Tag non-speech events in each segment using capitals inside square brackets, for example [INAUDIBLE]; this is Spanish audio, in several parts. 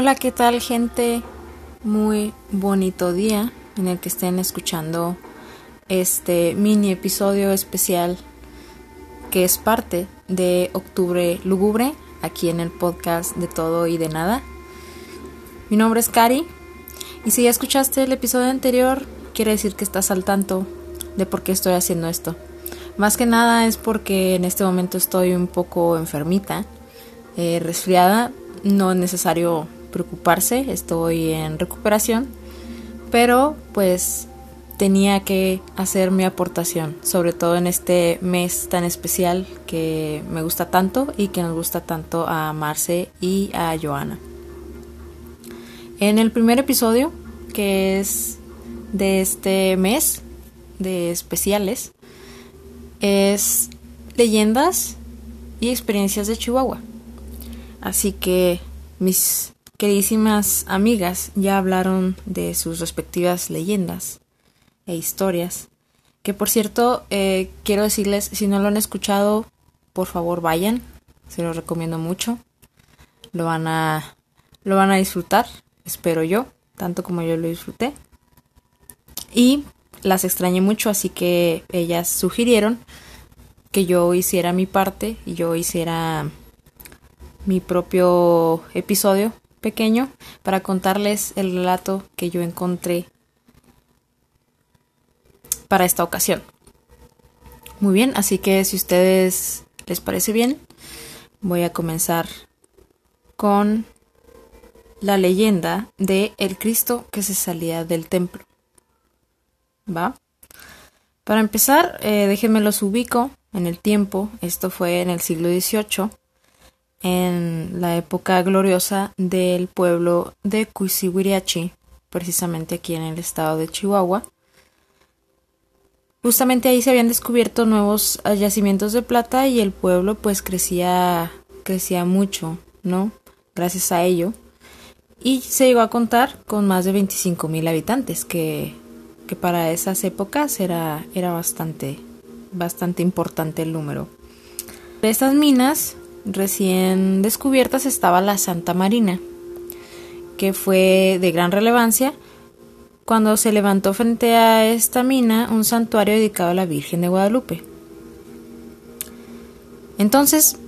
Hola, ¿qué tal gente? Muy bonito día en el que estén escuchando este mini episodio especial que es parte de Octubre Lúgubre aquí en el podcast de todo y de nada. Mi nombre es Cari y si ya escuchaste el episodio anterior, quiere decir que estás al tanto de por qué estoy haciendo esto. Más que nada es porque en este momento estoy un poco enfermita, eh, resfriada, no es necesario preocuparse, estoy en recuperación, pero pues tenía que hacer mi aportación, sobre todo en este mes tan especial que me gusta tanto y que nos gusta tanto a Marce y a Joana. En el primer episodio, que es de este mes de especiales, es leyendas y experiencias de Chihuahua. Así que mis queridísimas amigas ya hablaron de sus respectivas leyendas e historias. Que por cierto, eh, quiero decirles, si no lo han escuchado, por favor vayan. Se lo recomiendo mucho. Lo van a, lo van a disfrutar, espero yo, tanto como yo lo disfruté. Y las extrañé mucho, así que ellas sugirieron que yo hiciera mi parte y yo hiciera mi propio episodio pequeño para contarles el relato que yo encontré para esta ocasión. Muy bien, así que si ustedes les parece bien, voy a comenzar con la leyenda de el Cristo que se salía del templo. ¿Va? Para empezar, eh, déjenme los ubico en el tiempo. Esto fue en el siglo XVIII, en la época gloriosa del pueblo de Cuisihuiriachi, precisamente aquí en el estado de Chihuahua. Justamente ahí se habían descubierto nuevos yacimientos de plata y el pueblo pues crecía crecía mucho, ¿no? Gracias a ello. Y se llegó a contar con más de 25 mil habitantes, que, que para esas épocas era, era bastante, bastante importante el número. De estas minas recién descubiertas estaba la Santa Marina, que fue de gran relevancia cuando se levantó frente a esta mina un santuario dedicado a la Virgen de Guadalupe. Entonces,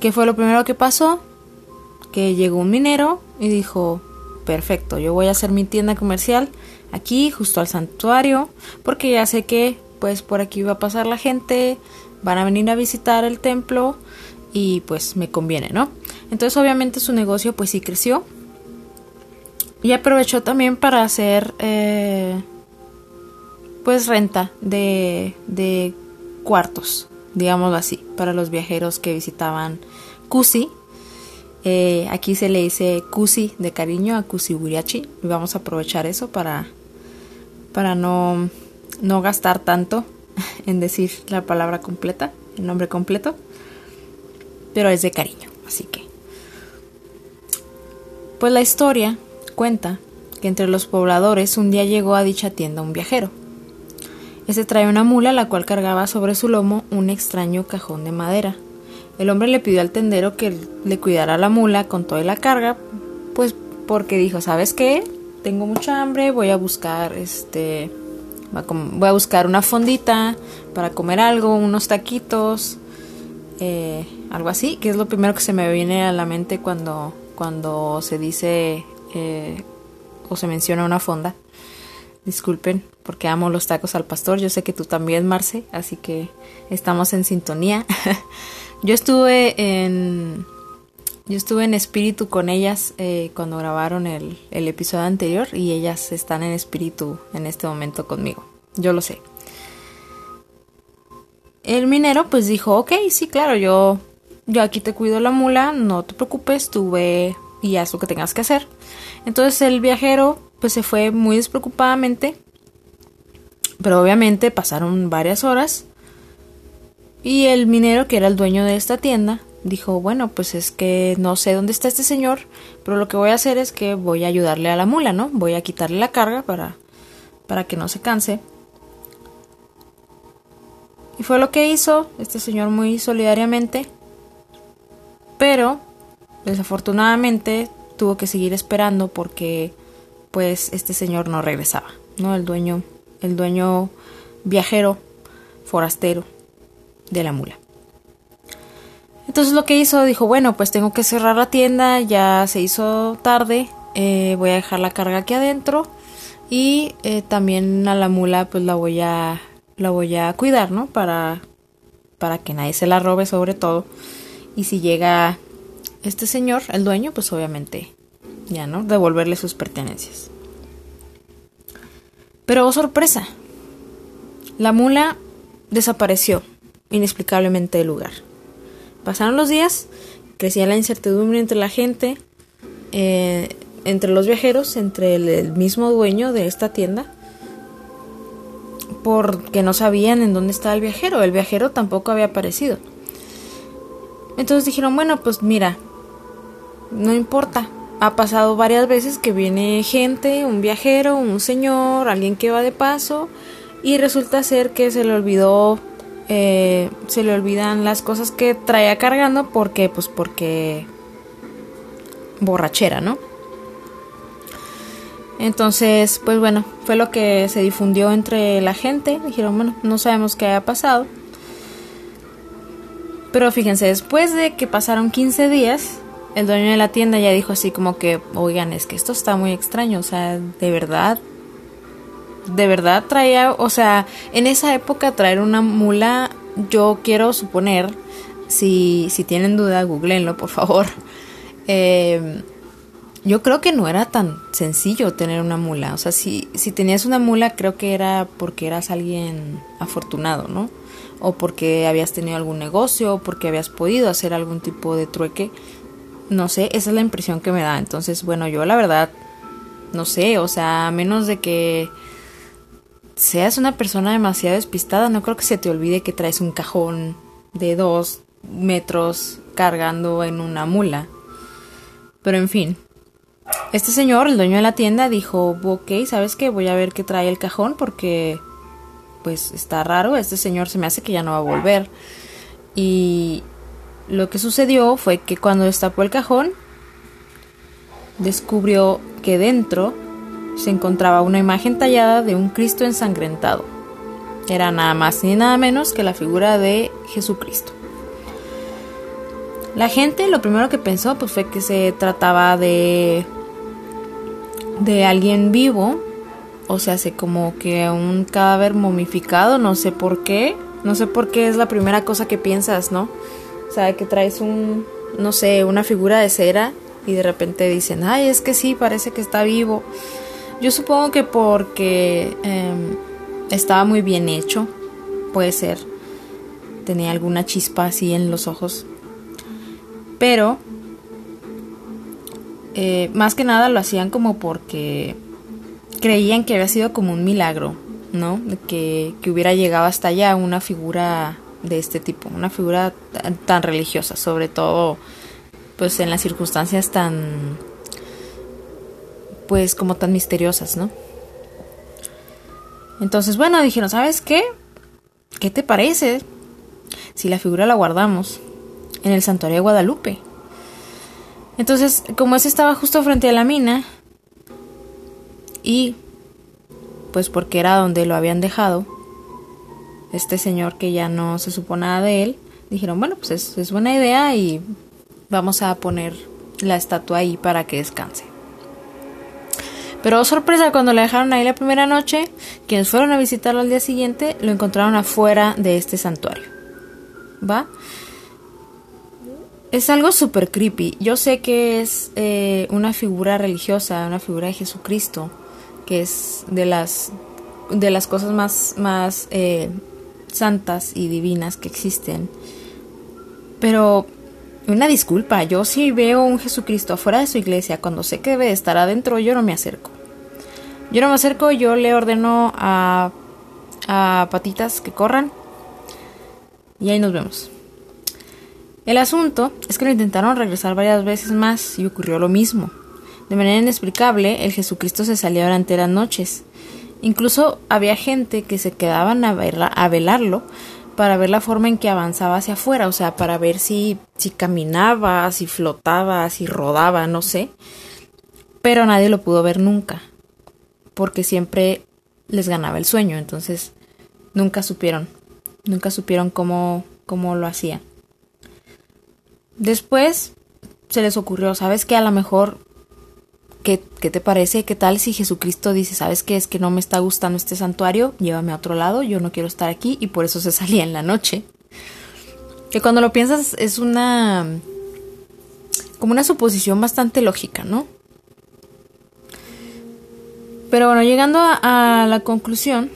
¿qué fue lo primero que pasó? Que llegó un minero y dijo, perfecto, yo voy a hacer mi tienda comercial aquí, justo al santuario, porque ya sé que pues por aquí va a pasar la gente, van a venir a visitar el templo y pues me conviene, ¿no? Entonces obviamente su negocio pues sí creció y aprovechó también para hacer eh, pues renta de, de cuartos, digámoslo así, para los viajeros que visitaban Kusi. Eh, aquí se le dice Kusi de cariño a Kusi Uriachi. Y vamos a aprovechar eso para, para no, no gastar tanto [LAUGHS] en decir la palabra completa, el nombre completo. Pero es de cariño, así que. Pues la historia cuenta que entre los pobladores un día llegó a dicha tienda un viajero. Este trae una mula la cual cargaba sobre su lomo un extraño cajón de madera. El hombre le pidió al tendero que le cuidara la mula con toda la carga, pues porque dijo, ¿sabes qué? Tengo mucha hambre, voy a buscar este voy a buscar una fondita para comer algo, unos taquitos, eh, algo así, que es lo primero que se me viene a la mente cuando, cuando se dice eh, o se menciona una fonda. Disculpen, porque amo los tacos al pastor. Yo sé que tú también, Marce, así que estamos en sintonía. [LAUGHS] yo estuve en. Yo estuve en espíritu con ellas eh, cuando grabaron el, el episodio anterior y ellas están en espíritu en este momento conmigo. Yo lo sé. El minero pues dijo, ok, sí, claro, yo, yo aquí te cuido la mula, no te preocupes, tú ve y haz lo que tengas que hacer. Entonces el viajero pues se fue muy despreocupadamente, pero obviamente pasaron varias horas y el minero que era el dueño de esta tienda dijo, bueno, pues es que no sé dónde está este señor, pero lo que voy a hacer es que voy a ayudarle a la mula, ¿no? Voy a quitarle la carga para, para que no se canse. Y fue lo que hizo este señor muy solidariamente, pero desafortunadamente tuvo que seguir esperando porque pues este señor no regresaba, ¿no? El dueño, el dueño viajero, forastero de la mula. Entonces lo que hizo, dijo, bueno, pues tengo que cerrar la tienda, ya se hizo tarde, eh, voy a dejar la carga aquí adentro y eh, también a la mula pues la voy a, la voy a cuidar, ¿no? Para, para que nadie se la robe sobre todo. Y si llega este señor, el dueño, pues obviamente ya, ¿no? Devolverle sus pertenencias. Pero oh sorpresa, la mula desapareció inexplicablemente del lugar. Pasaron los días, crecía la incertidumbre entre la gente, eh, entre los viajeros, entre el, mismo dueño de esta tienda, porque no sabían en dónde estaba el viajero. El viajero tampoco había aparecido. Entonces dijeron, bueno, pues mira, no importa. Ha pasado varias veces que viene gente, un viajero, un señor, alguien que va de paso, y resulta ser que se le olvidó eh, se le olvidan las cosas que traía cargando porque pues porque borrachera, ¿no? Entonces, pues bueno, fue lo que se difundió entre la gente. Dijeron, bueno, no sabemos qué haya pasado. Pero fíjense, después de que pasaron 15 días, el dueño de la tienda ya dijo así como que, oigan, es que esto está muy extraño, o sea, de verdad de verdad traía, o sea, en esa época traer una mula, yo quiero suponer, si, si tienen duda, googleenlo, por favor. [LAUGHS] Eh, yo creo que no era tan sencillo tener una mula. O sea, si, si tenías una mula, creo que era porque eras alguien afortunado, ¿no? O porque habías tenido algún negocio, o porque habías podido hacer algún tipo de trueque. No sé, esa es la impresión que me da. Entonces, bueno, yo la verdad, no sé, o sea, a menos de que seas una persona demasiado despistada, no creo que se te olvide que traes un cajón de dos metros cargando en una mula. Pero en fin, este señor, el dueño de la tienda, dijo, ok, ¿sabes qué? Voy a ver qué trae el cajón porque pues está raro, este señor se me hace que ya no va a volver. Y lo que sucedió fue que cuando destapó el cajón, descubrió que dentro se encontraba una imagen tallada de un Cristo ensangrentado. Era nada más ni nada menos que la figura de Jesucristo. La gente lo primero que pensó pues fue que se trataba de de alguien vivo, o sea, hace como que un cadáver momificado, no sé por qué, no sé por qué es la primera cosa que piensas, ¿no? O sea, que traes un, no sé, una figura de cera y de repente dicen, ay, es que sí, parece que está vivo. Yo supongo que porque em, estaba muy bien hecho, puede ser. Tenía alguna chispa así en los ojos. Pero, eh, más que nada lo hacían como porque creían que había sido como un milagro, ¿no? Que, que hubiera llegado hasta allá una figura de este tipo, una figura tan religiosa, sobre todo pues en las circunstancias tan pues como tan misteriosas, ¿no? Entonces, bueno, dijeron, ¿sabes qué? ¿Qué te parece si la figura la guardamos en el santuario de Guadalupe? Entonces, como ese estaba justo frente a la mina, y pues porque era donde lo habían dejado, este señor que ya no se supo nada de él, dijeron, bueno, pues es, es buena idea y vamos a poner la estatua ahí para que descanse. Pero sorpresa, cuando le dejaron ahí la primera noche, quienes fueron a visitarlo al día siguiente lo encontraron afuera de este santuario. ¿Va? Es algo súper creepy. Yo sé que es eh, una figura religiosa, una figura de Jesucristo, que es de las, de las cosas más, más eh, santas y divinas que existen. Pero una disculpa, yo si veo un Jesucristo afuera de su iglesia cuando sé que debe estar adentro, yo no me acerco. Yo no me acerco, yo le ordeno a, a patitas que corran y ahí nos vemos. El asunto es que lo intentaron regresar varias veces más y ocurrió lo mismo. De manera inexplicable, el Jesucristo se salía durante las noches. Incluso había gente que se quedaban a, verla, a velarlo para ver la forma en que avanzaba hacia afuera, o sea, para ver si, si caminaba, si flotaba, si rodaba, no sé. pero nadie lo pudo ver nunca, porque siempre les ganaba el sueño, entonces nunca supieron, nunca supieron cómo, cómo lo hacía. Después se les ocurrió, ¿sabes qué? A lo mejor, ¿qué, ¿qué, te parece? ¿Qué tal si Jesucristo dice, ¿sabes qué? Es que no me está gustando este santuario, llévame a otro lado, yo no quiero estar aquí, y por eso se [LAUGHS] salía en la noche. Que cuando lo piensas es una... como una suposición bastante lógica, ¿no? Pero bueno, llegando a, la conclusión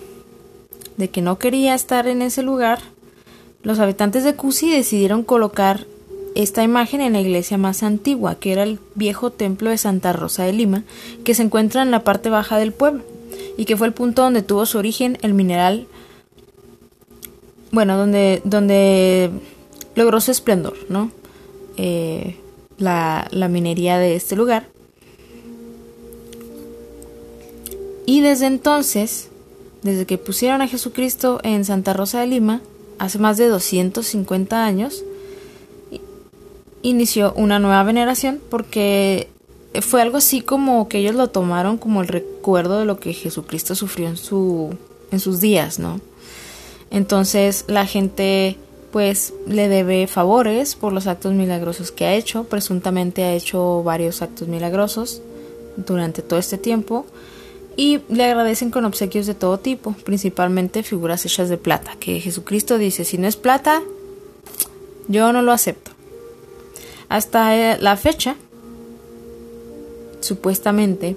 de que no quería estar en ese lugar, los habitantes de Cusi decidieron colocar esta imagen en la iglesia más antigua, que era el viejo templo de Santa Rosa de Lima, que se encuentra en la parte baja del pueblo, y que fue el punto donde tuvo su origen el mineral, bueno, donde, donde logró su esplendor, ¿no? Eh, la, la minería de este lugar. Y desde entonces, desde que pusieron a Jesucristo en Santa Rosa de Lima, hace más de 250 años, inició una nueva veneración porque fue algo así como que ellos lo tomaron como el recuerdo de lo que Jesucristo sufrió en su en sus días, ¿no? Entonces la gente pues le debe favores por los actos milagrosos que ha hecho, presuntamente ha hecho varios actos milagrosos durante todo este tiempo y le agradecen con obsequios de todo tipo, principalmente figuras hechas de plata, que Jesucristo dice, si no es plata, yo no lo acepto. Hasta eh, la fecha, supuestamente,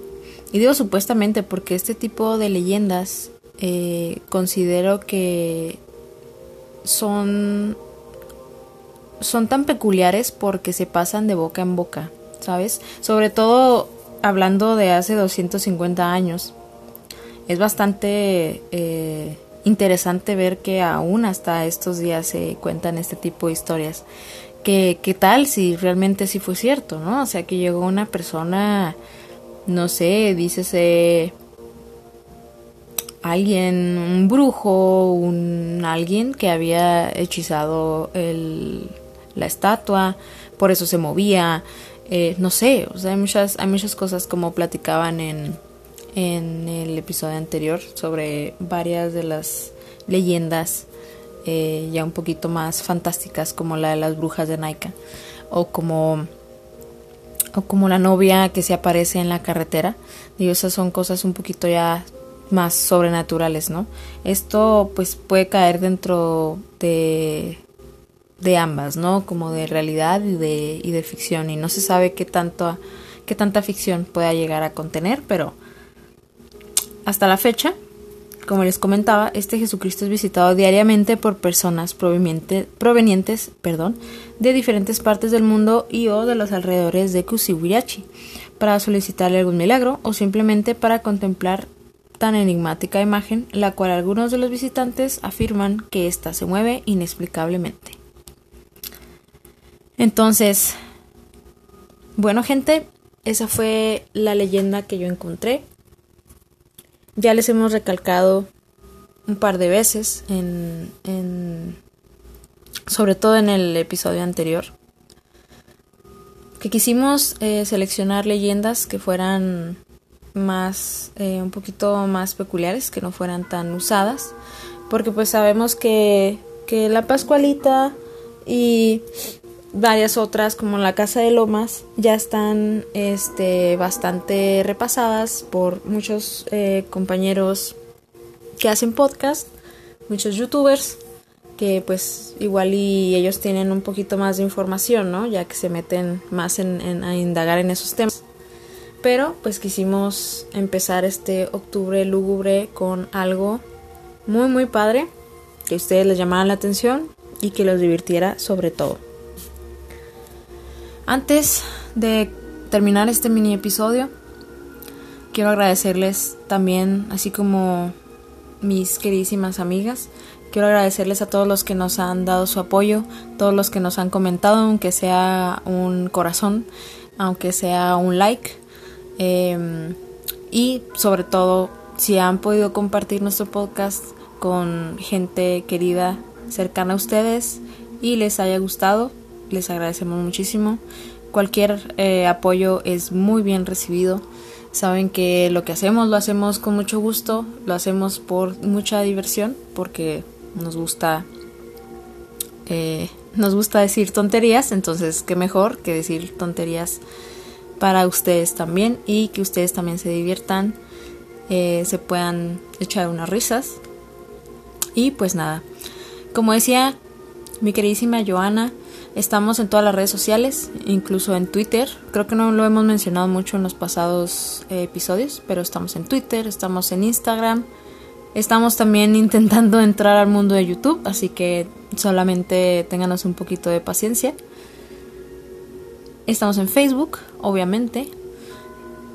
y digo supuestamente porque este tipo de leyendas eh, considero que son son tan peculiares porque se pasan de boca en boca, ¿sabes? Sobre todo hablando de hace 250 años. Es bastante eh, interesante ver que aún hasta estos días se cuentan este tipo de historias. ¿Qué, qué tal si realmente sí fue cierto, no? O sea, que llegó una persona, no sé, dícese alguien, un brujo, un alguien que había hechizado el, la estatua, por eso se movía, eh, no sé, o sea, hay muchas, hay muchas cosas como platicaban en, en el episodio anterior sobre varias de las leyendas eh, ya un poquito más fantásticas como la de las brujas de Naika o como o como la novia que se aparece en la carretera digo esas son cosas un poquito ya más sobrenaturales no esto pues puede caer dentro de de ambas, ¿no? Como de realidad y de, y de ficción. Y no se sabe qué, tanto, qué tanta ficción pueda llegar a contener, pero hasta la fecha, como les comentaba, este Jesucristo es visitado diariamente por personas provenientes, perdón, de diferentes partes del mundo y o de los alrededores de Kusiwirachi para solicitarle algún milagro o simplemente para contemplar tan enigmática imagen, la cual algunos de los visitantes afirman que ésta se mueve inexplicablemente. Entonces, bueno gente, esa fue la leyenda que yo encontré. Ya les hemos recalcado un par de veces en, en sobre todo en el episodio anterior que quisimos eh, seleccionar leyendas que fueran más eh, un poquito más peculiares que no fueran tan usadas porque pues sabemos que, que la pascualita y varias otras como la casa de lomas ya están este bastante repasadas por muchos eh, compañeros que hacen podcast muchos youtubers que pues igual y ellos tienen un poquito más de información no ya que se meten más en, a indagar en esos temas. Pero pues quisimos empezar este octubre lúgubre con algo muy muy padre que a ustedes les llamaran la atención y que los divirtiera sobre todo antes de terminar este mini episodio, quiero agradecerles también, así como mis queridísimas amigas, quiero agradecerles a todos los que nos han dado su apoyo, todos los que nos han comentado, aunque sea un corazón, aunque sea un like, em, y sobre todo si han podido compartir nuestro podcast con gente querida cercana a ustedes y les haya gustado, les agradecemos muchísimo. cualquier eh, apoyo es muy bien recibido. Saben que lo que hacemos lo hacemos con mucho gusto, lo hacemos por mucha diversión, porque nos gusta eh, nos gusta decir tonterías, entonces qué mejor que decir tonterías para ustedes también y que ustedes también se diviertan, eh, se puedan echar unas risas. Y pues nada, como decía mi queridísima Joana, estamos en todas las redes sociales, incluso en Twitter. Creo que no lo hemos mencionado mucho en los pasados eh, episodios, pero estamos en Twitter, estamos en Instagram. Estamos también [LAUGHS] intentando entrar al mundo de YouTube, así que solamente ténganos un poquito de paciencia. Estamos en Facebook, obviamente.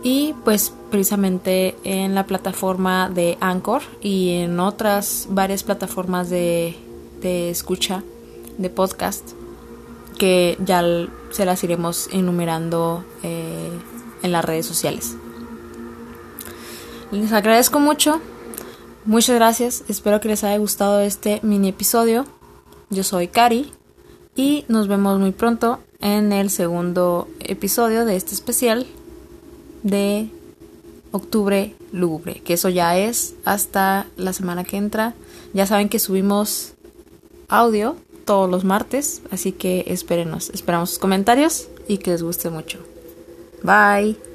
Y pues precisamente en la plataforma de Anchor y en otras varias plataformas de, escucha de podcast que ya se las iremos enumerando eh, en las redes sociales. Les agradezco mucho Muchas gracias, espero que les haya gustado este mini episodio. Yo soy Cari y nos vemos muy pronto en el segundo episodio de este especial de octubre lúgubre, que eso ya es hasta la semana que entra. Ya saben que subimos audio todos los martes, así que espérenos, esperamos sus comentarios y que les guste mucho. Bye.